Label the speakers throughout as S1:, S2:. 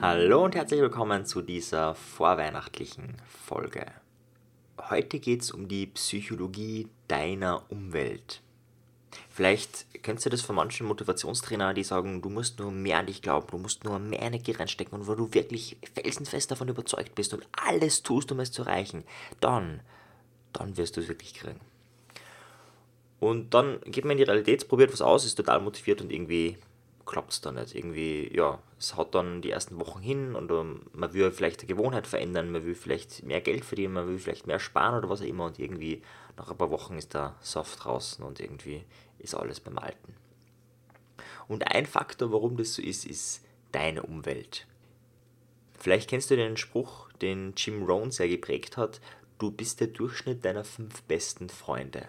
S1: Hallo und herzlich willkommen zu dieser vorweihnachtlichen Folge. Heute geht es um die Psychologie deiner Umwelt. Vielleicht kennst du das von manchen Motivationstrainern, die sagen, du musst nur mehr an dich glauben, du musst nur mehr Energie reinstecken und wo du wirklich felsenfest davon überzeugt bist und alles tust, um es zu erreichen, dann, dann wirst du es wirklich kriegen. Und dann geht man in die Realität, probiert was aus, ist total motiviert und irgendwie klappt es dann nicht. Irgendwie, ja, es haut dann die ersten Wochen hin und um, man will vielleicht eine Gewohnheit verändern, man will vielleicht mehr Geld verdienen, man will vielleicht mehr sparen oder was auch immer und irgendwie nach ein paar Wochen ist der Soft draußen und irgendwie ist alles beim Alten. Und ein Faktor, warum das so ist, ist deine Umwelt. Vielleicht kennst du den Spruch, den Jim Rohn sehr geprägt hat, du bist der Durchschnitt deiner fünf besten Freunde.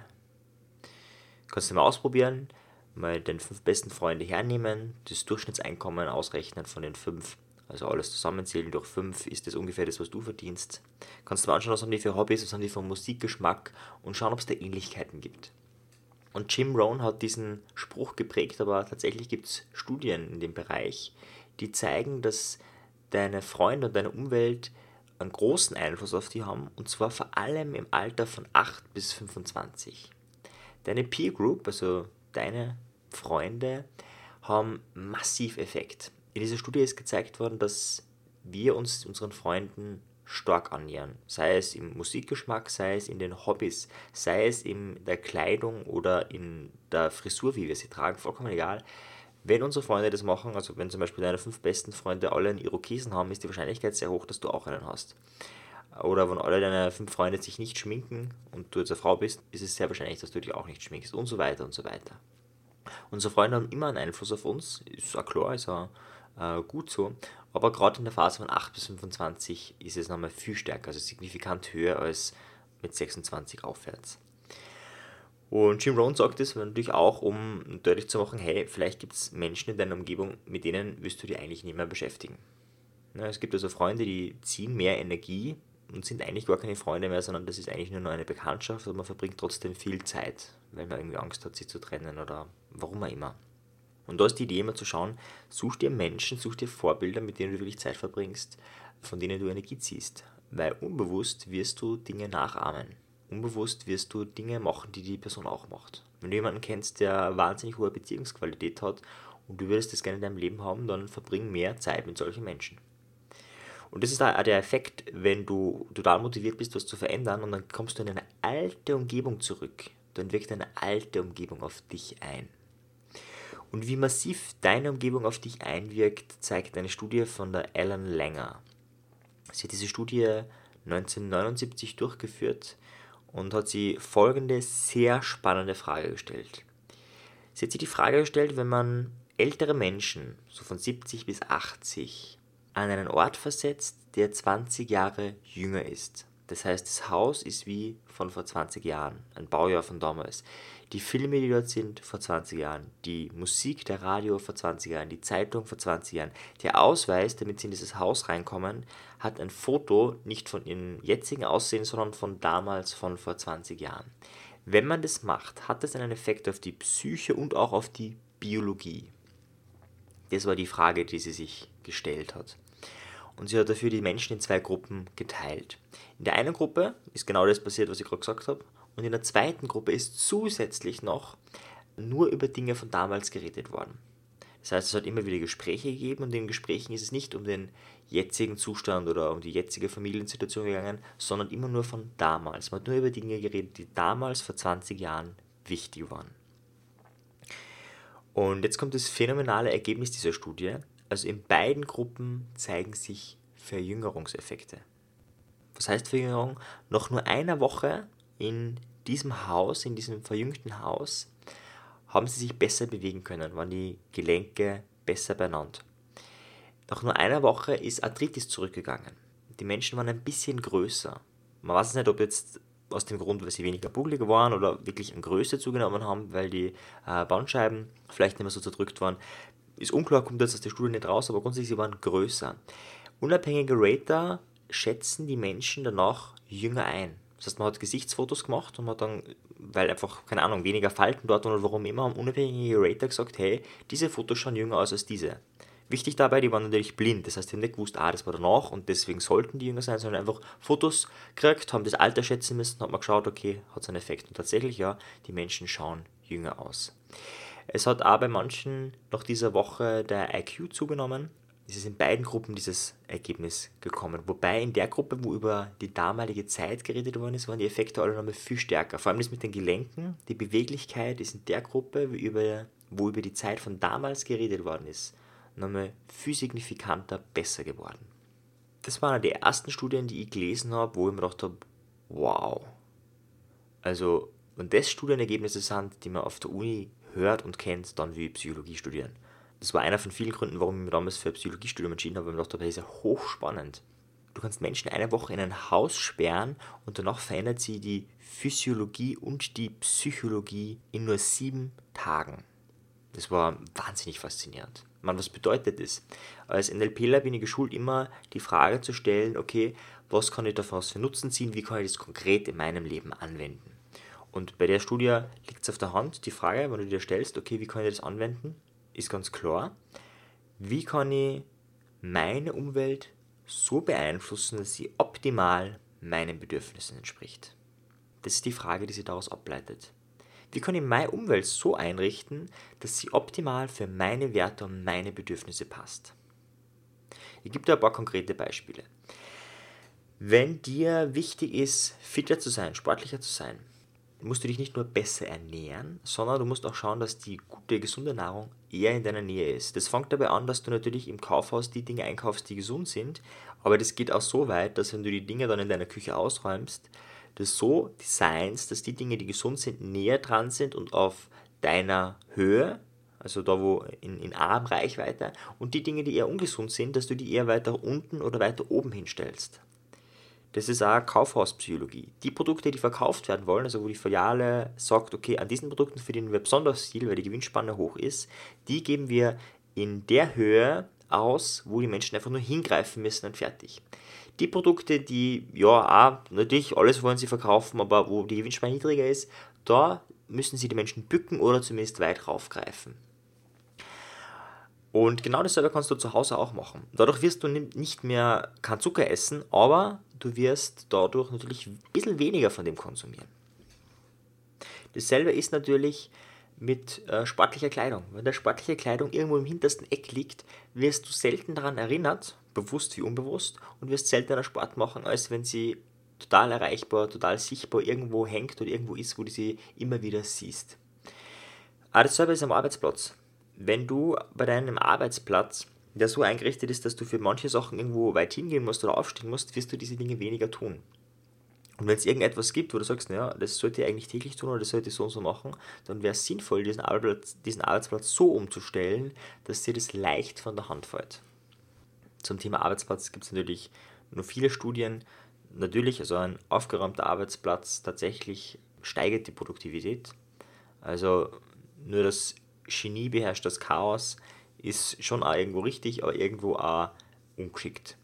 S1: Kannst du mal ausprobieren, mal den fünf besten Freunde hernehmen, das Durchschnittseinkommen ausrechnen von den fünf, also alles zusammenzählen durch fünf, ist das ungefähr das, was du verdienst. Kannst du mal anschauen, was haben die für Hobbys, was haben die für Musikgeschmack und schauen, ob es da Ähnlichkeiten gibt. Und Jim Rohn hat diesen Spruch geprägt, aber tatsächlich gibt es Studien in dem Bereich, die zeigen, dass deine Freunde und deine Umwelt einen großen Einfluss auf die haben, und zwar vor allem im Alter von 8 bis 25. Deine Peer Group, also deine Freunde haben massiv Effekt. In dieser Studie ist gezeigt worden, dass wir uns unseren Freunden stark annähern. Sei es im Musikgeschmack, sei es in den Hobbys, sei es in der Kleidung oder in der Frisur, wie wir sie tragen, vollkommen egal. Wenn unsere Freunde das machen, also wenn zum Beispiel deine fünf besten Freunde alle einen Irokesen haben, ist die Wahrscheinlichkeit sehr hoch, dass du auch einen hast. Oder wenn alle deine fünf Freunde sich nicht schminken und du jetzt eine Frau bist, ist es sehr wahrscheinlich, dass du dich auch nicht schminkst und so weiter und so weiter. Unsere Freunde haben immer einen Einfluss auf uns, ist auch klar, ist auch äh, gut so. Aber gerade in der Phase von 8 bis 25 ist es nochmal viel stärker, also signifikant höher als mit 26 aufwärts. Und Jim Rohn sagt es natürlich auch, um deutlich zu machen, hey, vielleicht gibt es Menschen in deiner Umgebung, mit denen wirst du dich eigentlich nicht mehr beschäftigen. Ja, es gibt also Freunde, die ziehen mehr Energie und sind eigentlich gar keine Freunde mehr, sondern das ist eigentlich nur noch eine Bekanntschaft und man verbringt trotzdem viel Zeit, weil man irgendwie Angst hat, sie zu trennen oder warum auch immer. Und da ist die Idee immer zu schauen, such dir Menschen, such dir Vorbilder, mit denen du wirklich Zeit verbringst, von denen du Energie ziehst. Weil unbewusst wirst du Dinge nachahmen. Unbewusst wirst du Dinge machen, die die Person auch macht. Wenn du jemanden kennst, der wahnsinnig hohe Beziehungsqualität hat und du würdest das gerne in deinem Leben haben, dann verbring mehr Zeit mit solchen Menschen. Und das ist auch der Effekt, wenn du total motiviert bist, was zu verändern und dann kommst du in eine alte Umgebung zurück. Dann wirkt eine alte Umgebung auf dich ein. Und wie massiv deine Umgebung auf dich einwirkt, zeigt eine Studie von der Ellen Langer. Sie hat diese Studie 1979 durchgeführt und hat sie folgende sehr spannende Frage gestellt. Sie hat sich die Frage gestellt, wenn man ältere Menschen, so von 70 bis 80, an einen Ort versetzt, der 20 Jahre jünger ist. Das heißt, das Haus ist wie von vor 20 Jahren, ein Baujahr von damals die Filme, die dort sind, vor 20 Jahren, die Musik, der Radio vor 20 Jahren, die Zeitung vor 20 Jahren. Der Ausweis, damit sie in dieses Haus reinkommen, hat ein Foto nicht von ihrem jetzigen Aussehen, sondern von damals, von vor 20 Jahren. Wenn man das macht, hat das einen Effekt auf die Psyche und auch auf die Biologie. Das war die Frage, die sie sich gestellt hat. Und sie hat dafür die Menschen in zwei Gruppen geteilt. In der einen Gruppe ist genau das passiert, was ich gerade gesagt habe. Und in der zweiten Gruppe ist zusätzlich noch nur über Dinge von damals geredet worden. Das heißt, es hat immer wieder Gespräche gegeben und in den Gesprächen ist es nicht um den jetzigen Zustand oder um die jetzige Familiensituation gegangen, sondern immer nur von damals. Man hat nur über Dinge geredet, die damals vor 20 Jahren wichtig waren. Und jetzt kommt das phänomenale Ergebnis dieser Studie. Also in beiden Gruppen zeigen sich Verjüngerungseffekte. Was heißt Verjüngerung? Nach nur einer Woche in diesem Haus, in diesem verjüngten Haus, haben sie sich besser bewegen können, waren die Gelenke besser beieinander. Nach nur einer Woche ist Arthritis zurückgegangen. Die Menschen waren ein bisschen größer. Man weiß nicht, ob jetzt aus dem Grund, weil sie weniger bucklig waren oder wirklich an Größe zugenommen haben, weil die äh, Bandscheiben vielleicht nicht mehr so zerdrückt waren. Ist unklar, kommt jetzt aus der Studie nicht raus, aber grundsätzlich sie waren größer. Unabhängige Rater schätzen die Menschen danach jünger ein Das heißt, man hat Gesichtsfotos gemacht und man hat dann, weil einfach, keine Ahnung, weniger Falten dort oder warum immer, haben unabhängige Rater gesagt, hey, diese Fotos schauen jünger aus als diese. Wichtig dabei, die waren natürlich blind, das heißt, die haben nicht gewusst, ah, das war danach und deswegen sollten die jünger sein, sondern einfach Fotos gekriegt, haben das Alter schätzen müssen, hat man geschaut, okay, hat es einen Effekt. Und tatsächlich, ja, die Menschen schauen jünger aus. Es hat auch bei manchen nach dieser Woche der IQ zugenommen. Es ist in beiden Gruppen dieses Ergebnis gekommen. Wobei in der Gruppe, wo über die damalige Zeit geredet worden ist, waren die Effekte alle nochmal viel stärker. Vor allem das mit den Gelenken, die Beweglichkeit ist in der Gruppe, wo über, wo über die Zeit von damals geredet worden ist, nochmal viel signifikanter besser geworden. Das waren die ersten Studien, die ich gelesen habe, wo ich mir gedacht habe, wow. Also, wenn das Studienergebnisse sind, die man auf der Uni hört und kennt, dann will ich Psychologie studieren. Das war einer von vielen Gründen, warum ich mich damals für ein Psychologiestudium entschieden habe, weil ich mir gedacht das ist ja hochspannend. Du kannst Menschen eine Woche in ein Haus sperren und danach verändert sie die Physiologie und die Psychologie in nur sieben Tagen. Das war wahnsinnig faszinierend. Man, was bedeutet das? Als NLPler bin ich geschult, immer die Frage zu stellen, okay, was kann ich davon für Nutzen ziehen, wie kann ich das konkret in meinem Leben anwenden? Und bei der Studie liegt es auf der Hand, die Frage, wenn du dir stellst, okay, wie kann ich das anwenden, ist ganz klar. Wie kann ich meine Umwelt so beeinflussen, dass sie optimal meinen Bedürfnissen entspricht? Das ist die Frage, die sich daraus ableitet. Wie kann ich meine Umwelt so einrichten, dass sie optimal für meine Werte und meine Bedürfnisse passt? Ich gebe dir ein paar konkrete Beispiele. Wenn dir wichtig ist, fitter zu sein, sportlicher zu sein, musst du dich nicht nur besser ernähren, sondern du musst auch schauen, dass die gute, gesunde Nahrung eher in deiner Nähe ist. Das fängt dabei an, dass du natürlich im Kaufhaus die Dinge einkaufst, die gesund sind, aber das geht auch so weit, dass wenn du die Dinge dann in deiner Küche ausräumst, das so designst, dass die Dinge, die gesund sind, näher dran sind und auf deiner Höhe, also da wo in, in Armreichweite, und die Dinge, die eher ungesund sind, dass du die eher weiter unten oder weiter oben hinstellst. Das ist auch Kaufhauspsychologie. Die Produkte, die verkauft werden wollen, also wo die Filiale sagt, okay, an diesen Produkten verdienen wir besonders viel, weil die Gewinnspanne hoch ist, die geben wir in der Höhe aus, wo die Menschen einfach nur hingreifen müssen und fertig. Die Produkte, die, ja, auch, natürlich, alles wollen sie verkaufen, aber wo die Gewinnspanne niedriger ist, da müssen sie die Menschen bücken oder zumindest weit raufgreifen. Und genau dasselbe kannst du zu Hause auch machen. Dadurch wirst du nicht mehr kein Zucker essen, aber du wirst dadurch natürlich ein bisschen weniger von dem konsumieren. Dasselbe ist natürlich mit äh, sportlicher Kleidung. Wenn der sportliche Kleidung irgendwo im hintersten Eck liegt, wirst du selten daran erinnert, bewusst wie unbewusst, und wirst seltener Sport machen, als wenn sie total erreichbar, total sichtbar irgendwo hängt oder irgendwo ist, wo du sie immer wieder siehst. Aber dasselbe ist am Arbeitsplatz wenn du bei deinem Arbeitsplatz, der so eingerichtet ist, dass du für manche Sachen irgendwo weit hingehen musst oder aufstehen musst, wirst du diese Dinge weniger tun. Und wenn es irgendetwas gibt, wo du sagst, naja, das sollte ich eigentlich täglich tun oder das sollte ich so und so machen, dann wäre es sinnvoll, diesen Arbeitsplatz, diesen Arbeitsplatz so umzustellen, dass dir das leicht von der Hand fällt. Zum Thema Arbeitsplatz gibt es natürlich nur viele Studien. Natürlich, also ein aufgeräumter Arbeitsplatz tatsächlich steigert die Produktivität. Also nur das Genie beherrscht das Chaos ist schon auch irgendwo richtig, aber irgendwo auch ungeschickt.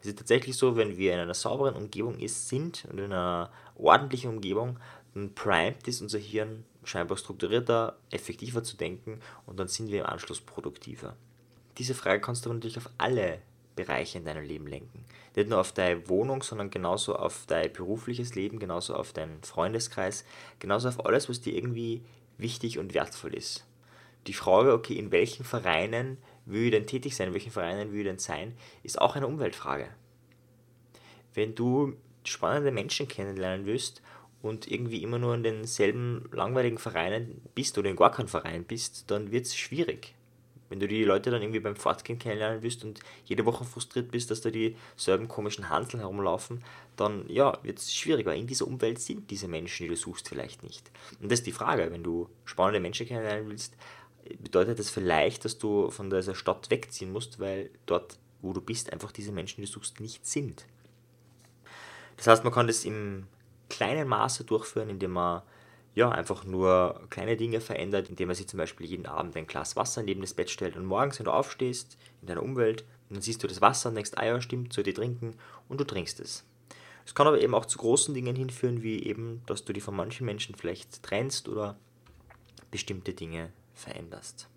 S1: Es ist tatsächlich so, wenn wir in einer sauberen Umgebung ist, sind und in einer ordentlichen Umgebung, dann primet ist unser Hirn scheinbar strukturierter, effektiver zu denken und dann sind wir im Anschluss produktiver. Diese Frage kannst du aber natürlich auf alle Bereiche in deinem Leben lenken. Nicht nur auf deine Wohnung, sondern genauso auf dein berufliches Leben, genauso auf deinen Freundeskreis, genauso auf alles, was dir irgendwie wichtig und wertvoll ist die Frage, okay, in welchen Vereinen will ich denn tätig sein, in welchen Vereinen will ich denn sein, ist auch eine Umweltfrage. Wenn du spannende Menschen kennenlernen willst und irgendwie immer nur in denselben langweiligen Vereinen bist oder in gar keinem Verein bist, dann wird es schwierig. Wenn du die Leute dann irgendwie beim Fortgehen kennenlernen willst und jede Woche frustriert bist, dass da dieselben komischen Handeln herumlaufen, dann ja, wird es schwierig, weil in dieser Umwelt sind diese Menschen, die du suchst, vielleicht nicht. Und das ist die Frage, wenn du spannende Menschen kennenlernen willst, bedeutet das vielleicht, dass du von dieser Stadt wegziehen musst, weil dort, wo du bist, einfach diese Menschen, die du suchst, nicht sind. Das heißt, man kann das im kleinen Maße durchführen, indem man ja, einfach nur kleine Dinge verändert, indem man sich zum Beispiel jeden Abend ein Glas Wasser neben das Bett stellt und morgens, wenn du aufstehst, in deiner Umwelt, dann siehst du das Wasser und denkst, ah ja, stimmt, soll ich trinken, und du trinkst es. Es kann aber eben auch zu großen Dingen hinführen, wie eben, dass du dich von manchen Menschen vielleicht trennst oder bestimmte Dinge veränderst.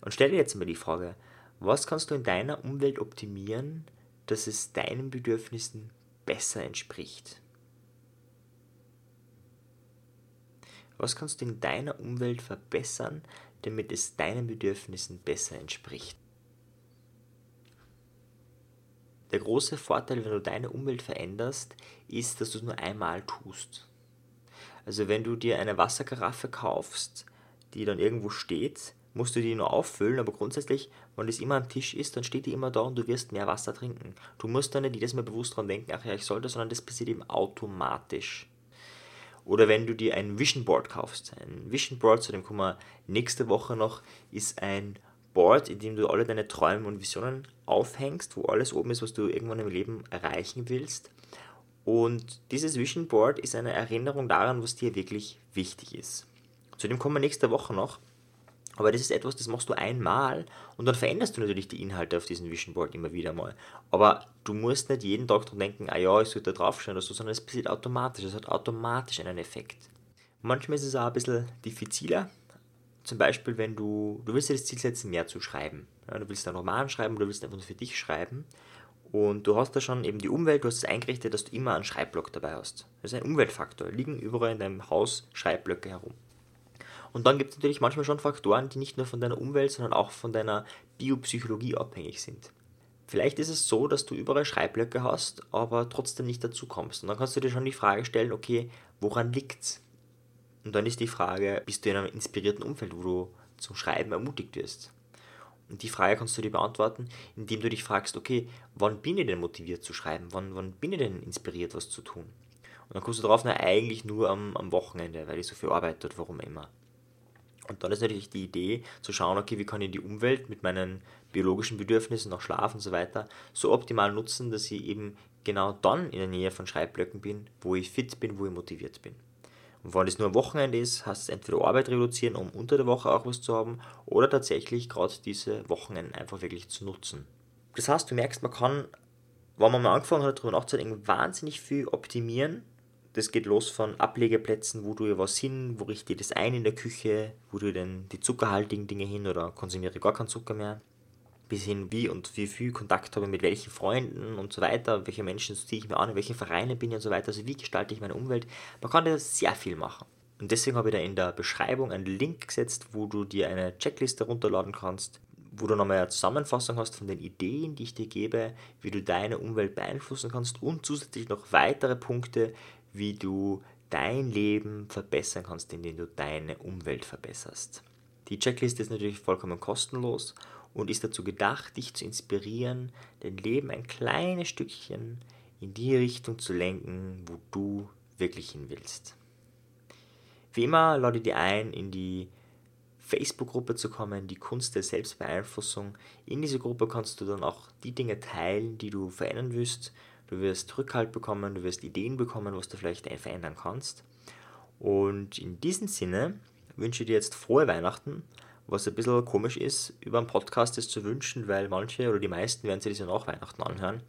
S1: Und stell dir jetzt mal die Frage, was kannst du in deiner Umwelt optimieren, dass es deinen Bedürfnissen besser entspricht? Was kannst du in deiner Umwelt verbessern, damit es deinen Bedürfnissen besser entspricht? Der große Vorteil, wenn du deine Umwelt veränderst, ist, dass du es nur einmal tust. Also wenn du dir eine Wasserkaraffe kaufst, die dann irgendwo steht, musst du die nur auffüllen, aber grundsätzlich, wenn das immer am Tisch ist, dann steht die immer da und du wirst mehr Wasser trinken. Du musst dann nicht jedes Mal bewusst daran denken, ach ja, ich sollte, sondern das passiert eben automatisch. Oder wenn du dir ein Vision Board kaufst. Ein Vision Board, zu dem kommen wir nächste Woche noch, ist ein Board, in dem du alle deine Träume und Visionen aufhängst, wo alles oben ist, was du irgendwann im Leben erreichen willst. Und dieses Vision Board ist eine Erinnerung daran, was dir wirklich wichtig ist. Zu dem kommen wir nächste Woche noch. Aber das ist etwas, das machst du einmal und dann veränderst du natürlich die Inhalte auf diesem Vision Board immer wieder mal. Aber du musst nicht jeden Tag dran denken, ah ja, ich sollte da draufstehen oder so, sondern es passiert automatisch. Es hat automatisch einen Effekt. Manchmal ist es auch ein bisschen diffiziler. Zum Beispiel, wenn du, du willst dir das Ziel setzen, mehr zu schreiben. Ja, du willst einen Roman schreiben oder du willst einfach nur für dich schreiben. Und du hast da schon eben die Umwelt, du hast es eingerichtet, dass du immer einen Schreibblock dabei hast. Das ist ein Umweltfaktor. Liegen überall in deinem Haus Schreibblöcke herum. Und dann gibt es natürlich manchmal schon Faktoren, die nicht nur von deiner Umwelt, sondern auch von deiner Biopsychologie abhängig sind. Vielleicht ist es so, dass du überall Schreibblöcke hast, aber trotzdem nicht dazu kommst. Und dann kannst du dir schon die Frage stellen, okay, woran liegt's? Und dann ist die Frage, bist du in einem inspirierten Umfeld, wo du zum Schreiben ermutigt wirst? Und die Frage kannst du dir beantworten, indem du dich fragst, okay, wann bin ich denn motiviert zu schreiben? Wann, wann bin ich denn inspiriert, was zu tun? Und dann kommst du drauf, na, eigentlich nur am, am Wochenende, weil ich so viel arbeite oder warum immer. Und dann ist natürlich die Idee zu schauen, okay, wie kann ich die Umwelt mit meinen biologischen Bedürfnissen, nach Schlaf und so weiter, so optimal nutzen, dass ich eben genau dann in der Nähe von Schreibblöcken bin, wo ich fit bin, wo ich motiviert bin. Und wenn es nur am Wochenende ist, heißt es entweder Arbeit reduzieren, um unter der Woche auch was zu haben, oder tatsächlich gerade diese Wochenenden einfach wirklich zu nutzen. Das heißt, du merkst, man kann, wenn man mal angefangen hat, darüber nachzudenken, wahnsinnig viel optimieren das geht los von Ablegeplätzen, wo du was hin, wo richte ich das ein in der Küche, wo du denn die zuckerhaltigen Dinge hin oder konsumiere gar keinen Zucker mehr, bis hin wie und wie viel Kontakt habe ich mit welchen Freunden und so weiter, welche Menschen ziehe ich mir an, in welchen Vereinen bin ich und so weiter, also wie gestalte ich meine Umwelt. Man kann da sehr viel machen. Und deswegen habe ich da in der Beschreibung einen Link gesetzt, wo du dir eine Checkliste runterladen kannst, wo du nochmal eine Zusammenfassung hast von den Ideen, die ich dir gebe, wie du deine Umwelt beeinflussen kannst und zusätzlich noch weitere Punkte, wie du dein Leben verbessern kannst, indem du deine Umwelt verbesserst. Die Checkliste ist natürlich vollkommen kostenlos und ist dazu gedacht, dich zu inspirieren, dein Leben ein kleines Stückchen in die Richtung zu lenken, wo du wirklich hin willst. Wie immer lade ich dir ein, in die Facebook-Gruppe zu kommen, die Kunst der Selbstbeeinflussung. In dieser Gruppe kannst du dann auch die Dinge teilen, die du verändern willst du wirst Rückhalt bekommen, du wirst Ideen bekommen, was du vielleicht verändern kannst. Und in diesem Sinne wünsche ich dir jetzt frohe Weihnachten, was ein bisschen komisch ist, über einen Podcast das zu wünschen, weil manche oder die meisten werden sich das ja nach Weihnachten anhören.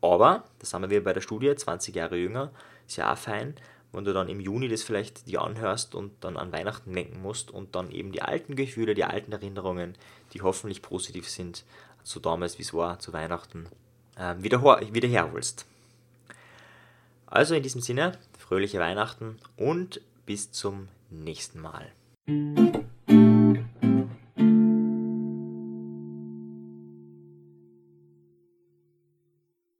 S1: Aber, das haben wir bei der Studie, 20 Jahre jünger, ist ja auch fein, wenn du dann im Juni das vielleicht dir anhörst und dann an Weihnachten denken musst und dann eben die alten Gefühle, die alten Erinnerungen, die hoffentlich positiv sind, so damals wie es war, zu Weihnachten, äh, wieder, wieder herholst. Also in diesem Sinne, fröhliche Weihnachten und bis zum nächsten Mal.